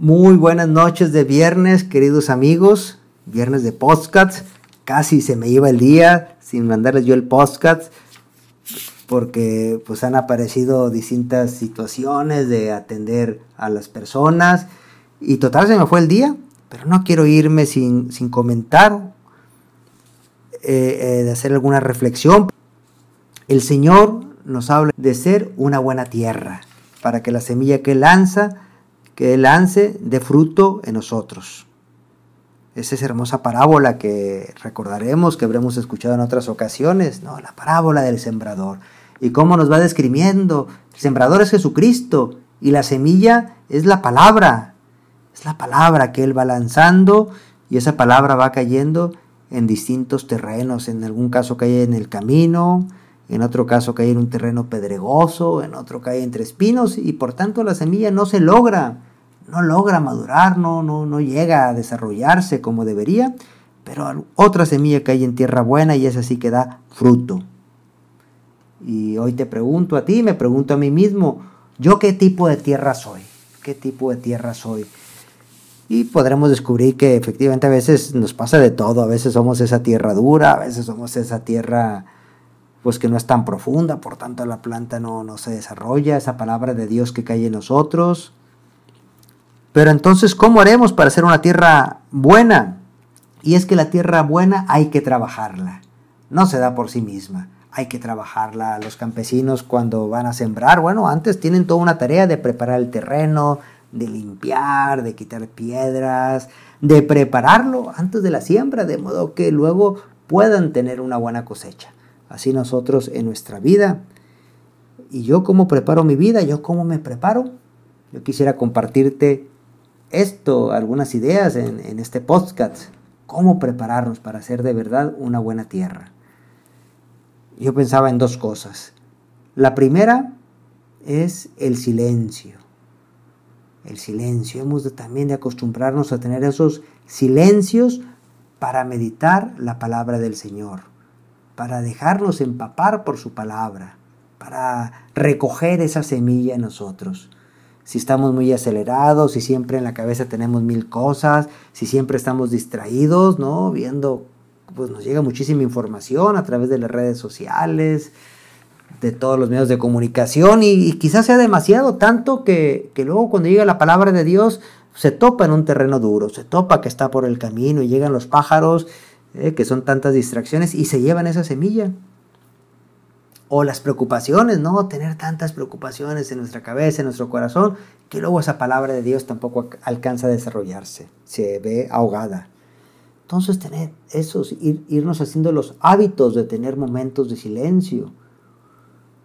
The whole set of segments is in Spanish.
Muy buenas noches de viernes, queridos amigos. Viernes de podcast. Casi se me iba el día sin mandarles yo el podcast porque pues han aparecido distintas situaciones de atender a las personas y total se me fue el día, pero no quiero irme sin, comentar, eh, eh, de hacer alguna reflexión. El Señor nos habla de ser una buena tierra, para que la semilla que lanza, que lance, dé fruto en nosotros. Esa es hermosa parábola que recordaremos, que habremos escuchado en otras ocasiones, ¿no? La parábola del sembrador. Y cómo nos va describiendo. El sembrador es Jesucristo y la semilla es la palabra. Es la palabra que Él va lanzando y esa palabra va cayendo en distintos terrenos. En algún caso cae en el camino, en otro caso cae en un terreno pedregoso, en otro cae entre espinos y por tanto la semilla no se logra, no logra madurar, no, no, no llega a desarrollarse como debería, pero otra semilla cae en tierra buena y esa sí que da fruto. Y hoy te pregunto a ti, me pregunto a mí mismo, ¿yo qué tipo de tierra soy? ¿Qué tipo de tierra soy? Y podremos descubrir que efectivamente a veces nos pasa de todo, a veces somos esa tierra dura, a veces somos esa tierra pues que no es tan profunda, por tanto la planta no, no se desarrolla, esa palabra de Dios que cae en nosotros. Pero entonces, ¿cómo haremos para ser una tierra buena? Y es que la tierra buena hay que trabajarla, no se da por sí misma, hay que trabajarla. Los campesinos cuando van a sembrar, bueno, antes tienen toda una tarea de preparar el terreno, de limpiar, de quitar piedras, de prepararlo antes de la siembra, de modo que luego puedan tener una buena cosecha. Así nosotros en nuestra vida. ¿Y yo cómo preparo mi vida? ¿Yo cómo me preparo? Yo quisiera compartirte esto, algunas ideas en, este podcast. ¿Cómo prepararnos para hacer de verdad una buena tierra? Yo pensaba en dos cosas. La primera es el silencio. El silencio. Hemos de, también de acostumbrarnos a tener esos silencios para meditar la palabra del Señor para dejarnos empapar por su palabra, para recoger esa semilla en nosotros. Si estamos muy acelerados, si siempre en la cabeza tenemos mil cosas, si siempre estamos distraídos, ¿no? Viendo, pues nos llega muchísima información a través de las redes sociales, de todos los medios de comunicación y, quizás sea demasiado tanto que, que, luego cuando llega la palabra de Dios se topa en un terreno duro, se topa que está por el camino y llegan los pájaros eh, que son tantas distracciones y se llevan esa semilla. O las preocupaciones, ¿no? Tener tantas preocupaciones en nuestra cabeza, en nuestro corazón, que luego esa palabra de Dios tampoco alcanza a desarrollarse, se ve ahogada. Entonces, tener esos, irnos haciendo los hábitos de tener momentos de silencio.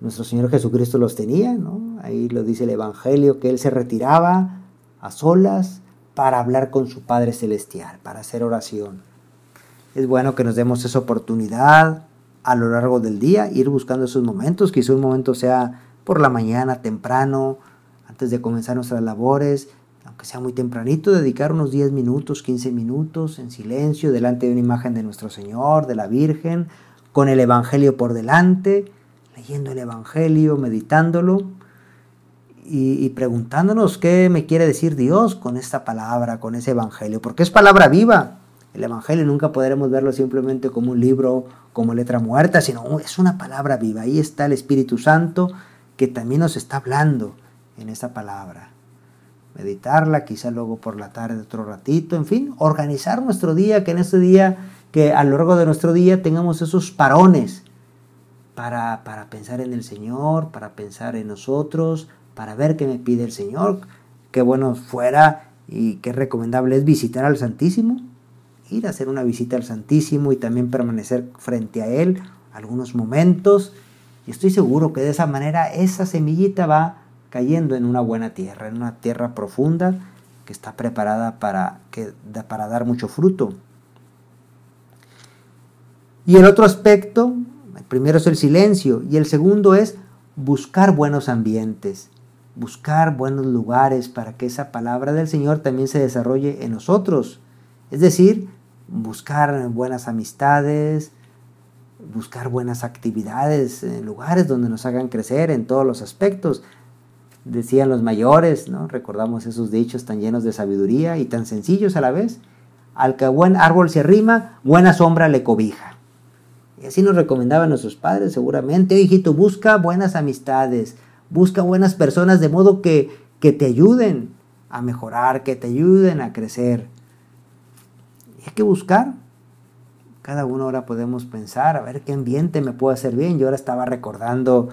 Nuestro Señor Jesucristo los tenía, ¿no? Ahí lo dice el Evangelio, que Él se retiraba a solas para hablar con su Padre Celestial, para hacer oración. Es bueno que nos demos esa oportunidad a lo largo del día, ir buscando esos momentos, quizá un momento sea por la mañana, temprano, antes de comenzar nuestras labores, aunque sea muy tempranito, dedicar unos 10 minutos, 15 minutos en silencio delante de una imagen de nuestro Señor, de la Virgen, con el Evangelio por delante, leyendo el Evangelio, meditándolo y, y, preguntándonos qué me quiere decir Dios con esta palabra, con ese Evangelio, porque es palabra viva. El Evangelio nunca podremos verlo simplemente como un libro, como letra muerta, sino es una palabra viva. Ahí está el Espíritu Santo que también nos está hablando en esa palabra. Meditarla, quizá luego por la tarde otro ratito, en fin, organizar nuestro día, que en este día, que a lo largo de nuestro día tengamos esos parones para, para pensar en el Señor, para pensar en nosotros, para ver qué me pide el Señor. Qué bueno fuera y qué recomendable es visitar al Santísimo, ir a hacer una visita al Santísimo y también permanecer frente a Él algunos momentos. Y estoy seguro que de esa manera esa semillita va cayendo en una buena tierra, en una tierra profunda que está preparada para, que, para dar mucho fruto. Y el otro aspecto, el primero es el silencio y el segundo es buscar buenos ambientes, buscar buenos lugares para que esa palabra del Señor también se desarrolle en nosotros. Es decir, buscar buenas amistades, buscar buenas actividades, lugares donde nos hagan crecer en todos los aspectos. decían los mayores, ¿no? Recordamos esos dichos tan llenos de sabiduría y tan sencillos a la vez. Al que buen árbol se arrima, buena sombra le cobija. Y así nos recomendaban nuestros padres seguramente. hijito, busca buenas amistades, busca buenas personas de modo que, que te ayuden a mejorar, que te ayuden a crecer. Hay que buscar. Cada uno ahora podemos pensar, a ver qué ambiente me puede hacer bien. Yo ahora estaba recordando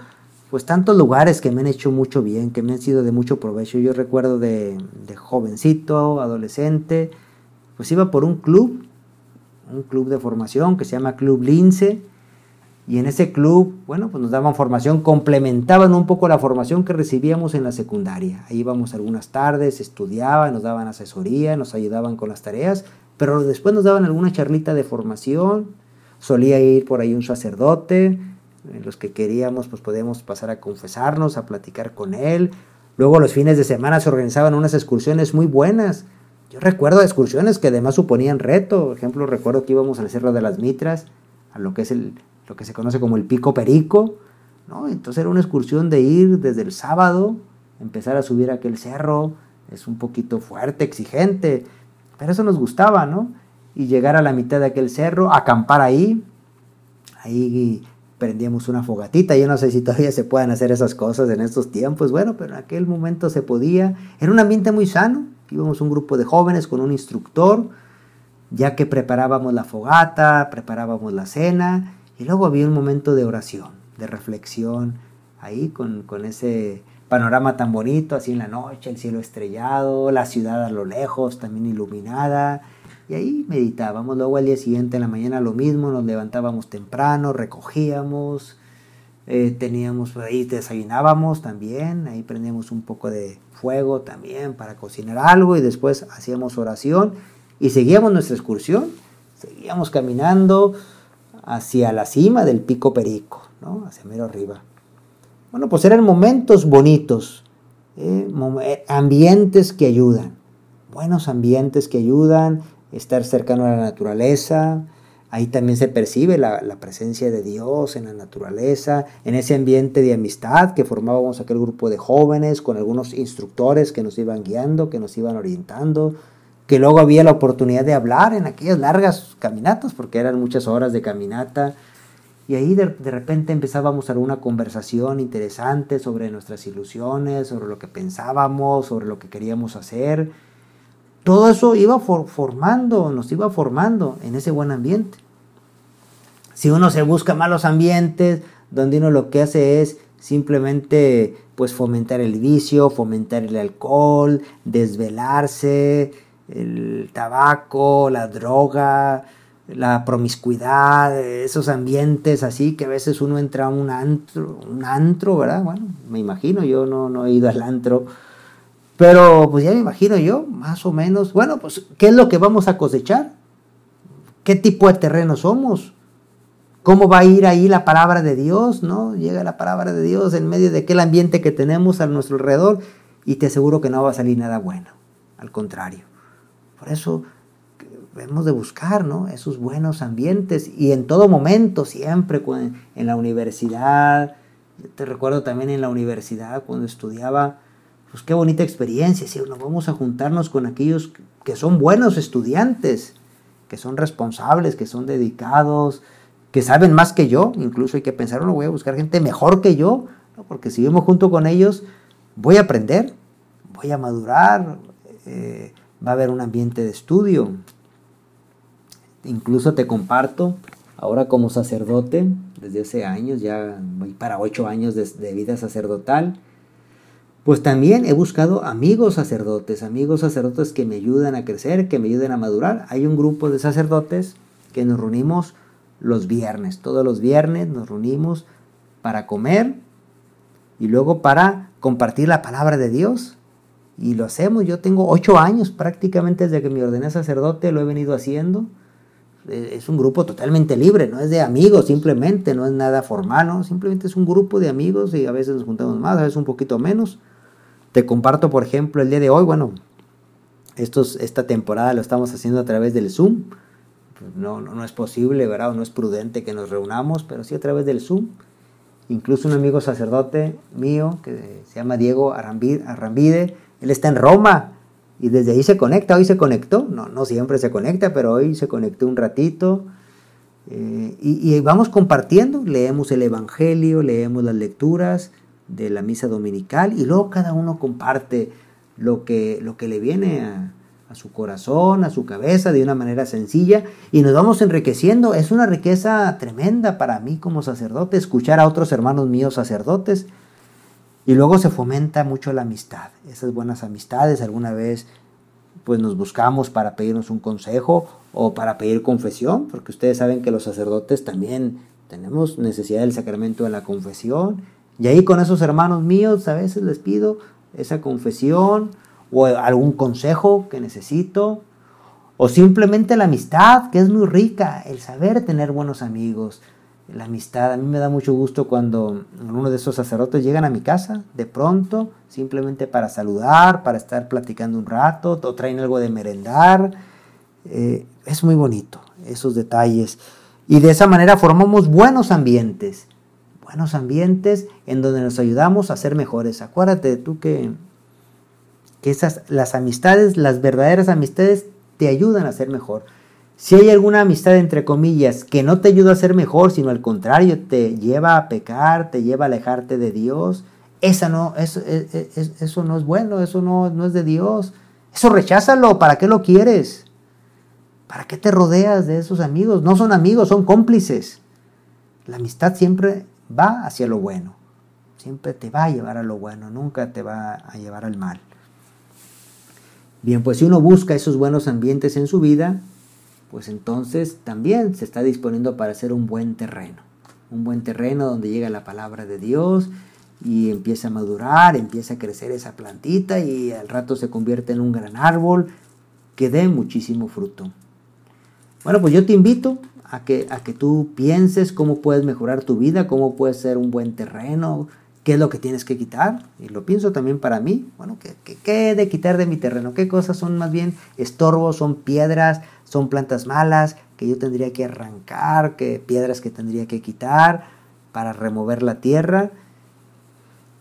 pues tantos lugares que me han hecho mucho bien, que me han sido de mucho provecho. Yo recuerdo de, jovencito, adolescente, pues iba por un club, un club de formación que se llama Club Lince, y en ese club, bueno, pues nos daban formación, complementaban un poco la formación que recibíamos en la secundaria. Ahí íbamos algunas tardes, estudiaban, nos daban asesoría, nos ayudaban con las tareas, pero después nos daban alguna charlita de formación, solía ir por ahí un sacerdote, los que queríamos, pues podíamos pasar a confesarnos, a platicar con él. Luego los fines de semana se organizaban unas excursiones muy buenas. Yo recuerdo excursiones que además suponían reto. Por ejemplo, recuerdo que íbamos al Cerro de las Mitras, a lo que es el, lo que se conoce como el Pico Perico. ¿no? Entonces era una excursión de ir desde el sábado, empezar a subir aquel cerro. Es un poquito fuerte, exigente, pero eso nos gustaba, ¿no? Y llegar a la mitad de aquel cerro, acampar ahí, ahí prendíamos una fogatita. Yo no sé si todavía se pueden hacer esas cosas en estos tiempos, bueno, pero en aquel momento se podía. Era un ambiente muy sano. Íbamos un grupo de jóvenes con un instructor, ya que preparábamos la fogata, preparábamos la cena, y luego había un momento de oración, de reflexión, ahí con, con ese panorama tan bonito, así en la noche, el cielo estrellado, la ciudad a lo lejos también iluminada y ahí meditábamos. Luego al día siguiente en la mañana lo mismo, nos levantábamos temprano, recogíamos, eh, teníamos ahí desayunábamos también, ahí prendíamos un poco de fuego también para cocinar algo y después hacíamos oración y seguíamos nuestra excursión, seguíamos caminando hacia la cima del pico Perico, ¿no? hacia mero arriba. Bueno, pues eran momentos bonitos, eh, eh, ambientes que ayudan, buenos ambientes que ayudan, estar cercano a la naturaleza. Ahí también se percibe la, presencia de Dios en la naturaleza, en ese ambiente de amistad que formábamos aquel grupo de jóvenes con algunos instructores que nos iban guiando, que nos iban orientando, que luego había la oportunidad de hablar en aquellas largas caminatas, porque eran muchas horas de caminata, y ahí de, de repente empezábamos a una conversación interesante sobre nuestras ilusiones, sobre lo que pensábamos, sobre lo que queríamos hacer, todo eso iba formando, nos iba formando en ese buen ambiente. Si uno se busca malos ambientes, donde uno lo que hace es simplemente pues fomentar el vicio, fomentar el alcohol, desvelarse, el tabaco, la droga, la promiscuidad, esos ambientes así que a veces uno entra a un antro, un antro, ¿verdad? Bueno, me imagino, yo no, no he ido al antro, pero pues ya me imagino yo, más o menos, bueno, pues ¿qué es lo que vamos a cosechar? ¿Qué tipo de terreno somos? ¿Cómo va a ir ahí la palabra de Dios? ¿No? Llega la palabra de Dios en medio de aquel ambiente que tenemos a nuestro alrededor y te aseguro que no va a salir nada bueno. Al contrario. Por eso debemos de buscar ¿no? esos buenos ambientes y en todo momento, siempre en la universidad. te recuerdo también en la universidad cuando estudiaba pues qué bonita experiencia, si nos vamos a juntarnos con aquellos que son buenos estudiantes, que son responsables, que son dedicados, que saben más que yo, incluso hay que pensar, no voy a buscar gente mejor que yo, porque si vivimos junto con ellos, voy a aprender, voy a madurar, eh, va a haber un ambiente de estudio. Incluso te comparto, ahora como sacerdote, desde hace años, ya voy para ocho años de vida sacerdotal, pues también he buscado amigos sacerdotes, amigos sacerdotes que me ayudan a crecer, que me ayuden a madurar. Hay un grupo de sacerdotes que nos reunimos los viernes, todos los viernes nos reunimos para comer y luego para compartir la palabra de Dios. Y lo hacemos, yo tengo ocho años prácticamente desde que me ordené sacerdote, lo he venido haciendo. E, es un grupo totalmente libre, no es de amigos simplemente, no es nada formal, simplemente es un grupo de amigos y a veces nos juntamos más, a veces un poquito menos te comparto, por ejemplo, el día de hoy, bueno, estos, esta temporada lo estamos haciendo a través del Zoom. No, no, no es posible, ¿verdad? No es prudente que nos reunamos, pero sí a través del Zoom. incluso un amigo sacerdote mío que se llama Diego Arrambide, él está en Roma y desde ahí se conecta, hoy se conectó, no, no siempre se conecta, pero hoy se conectó un ratito. Eh, y, vamos compartiendo, leemos el Evangelio, leemos las lecturas de la misa dominical y luego cada uno comparte lo que, lo que le viene a, a su corazón, a su cabeza, de una manera sencilla, y nos vamos enriqueciendo. Es una riqueza tremenda para mí como sacerdote, escuchar a otros hermanos míos sacerdotes. Y luego se fomenta mucho la amistad, esas buenas amistades. Alguna vez pues nos buscamos para pedirnos un consejo o para pedir confesión, porque ustedes saben que los sacerdotes también tenemos necesidad del sacramento de la confesión. Y ahí con esos hermanos míos a veces les pido esa confesión o algún consejo que necesito, o simplemente la amistad, que es muy rica, el saber tener buenos amigos, la amistad. A mí me da mucho gusto cuando uno de esos sacerdotes llegan a mi casa, de pronto, simplemente para saludar, para estar platicando un rato, o traen algo de merendar. Eh, es muy bonito esos detalles. Y de esa manera formamos buenos ambientes, buenos ambientes en donde nos ayudamos a ser mejores. Acuérdate tú que que esas, las amistades, las verdaderas amistades, te ayudan a ser mejor. Si hay alguna amistad, entre comillas, que no te ayuda a ser mejor, sino al contrario, te lleva a pecar, te lleva a alejarte de Dios, esa no, eso, e, e, eso no es bueno, eso no, no es de Dios. Eso recházalo, ¿para qué lo quieres? ¿Para qué te rodeas de esos amigos? No son amigos, son cómplices. La amistad siempre va hacia lo bueno, siempre te va a llevar a lo bueno, nunca te va a llevar al mal. Bien, pues si uno busca esos buenos ambientes en su vida, pues entonces también se está disponiendo para hacer un buen terreno. Un buen terreno donde llega la palabra de Dios y empieza a madurar, empieza a crecer esa plantita y al rato se convierte en un gran árbol que dé muchísimo fruto. Bueno, pues yo te invito a que, a que tú pienses cómo puedes mejorar tu vida, cómo puedes ser un buen terreno, ¿Qué es lo que tienes que quitar? Y lo pienso también para mí. Bueno, ¿qué, qué, he de quitar de mi terreno? ¿Qué cosas son más bien estorbos, son piedras, son plantas malas que yo tendría que arrancar, ¿Qué piedras que tendría que quitar para remover la tierra?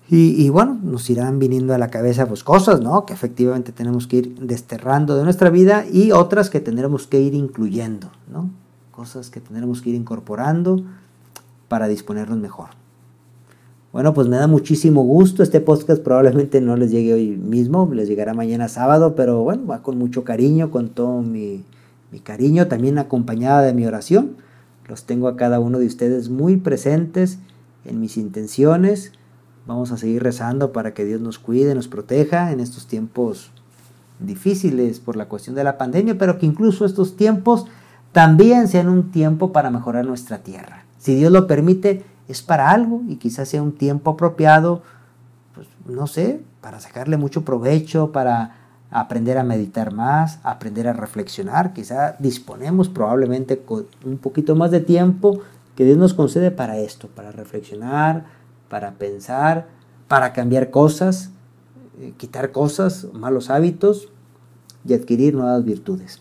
Y, y, bueno, nos irán viniendo a la cabeza pues cosas, ¿no? Que efectivamente tenemos que ir desterrando de nuestra vida y otras que tendremos que ir incluyendo, ¿no? Cosas que tendremos que ir incorporando para disponernos mejor. Bueno, pues me da muchísimo gusto. Este podcast probablemente no les llegue hoy mismo, les llegará mañana sábado, pero bueno, va con mucho cariño, con todo mi, cariño, también acompañada de mi oración. Los tengo a cada uno de ustedes muy presentes en mis intenciones. Vamos a seguir rezando para que Dios nos cuide, nos proteja en estos tiempos difíciles por la cuestión de la pandemia, pero que incluso estos tiempos también sean un tiempo para mejorar nuestra tierra. Si Dios lo permite, es para algo y quizás sea un tiempo apropiado, pues no sé, para sacarle mucho provecho, para aprender a meditar más, aprender a reflexionar. Quizá disponemos probablemente con un poquito más de tiempo que Dios nos concede para esto, para reflexionar, para pensar, para cambiar cosas, eh, quitar cosas, malos hábitos y adquirir nuevas virtudes.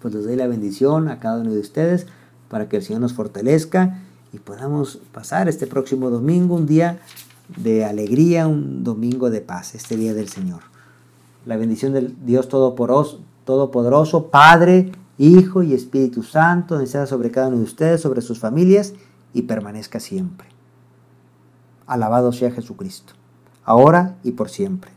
Pues les doy la bendición a cada uno de ustedes para que el Señor nos fortalezca y podamos pasar este próximo domingo un día de alegría, un domingo de paz, este día del Señor. La bendición del Dios Todopoderoso, Padre, Hijo y Espíritu Santo, desea sobre cada uno de ustedes, sobre sus familias y permanezca siempre. Alabado sea Jesucristo, ahora y por siempre.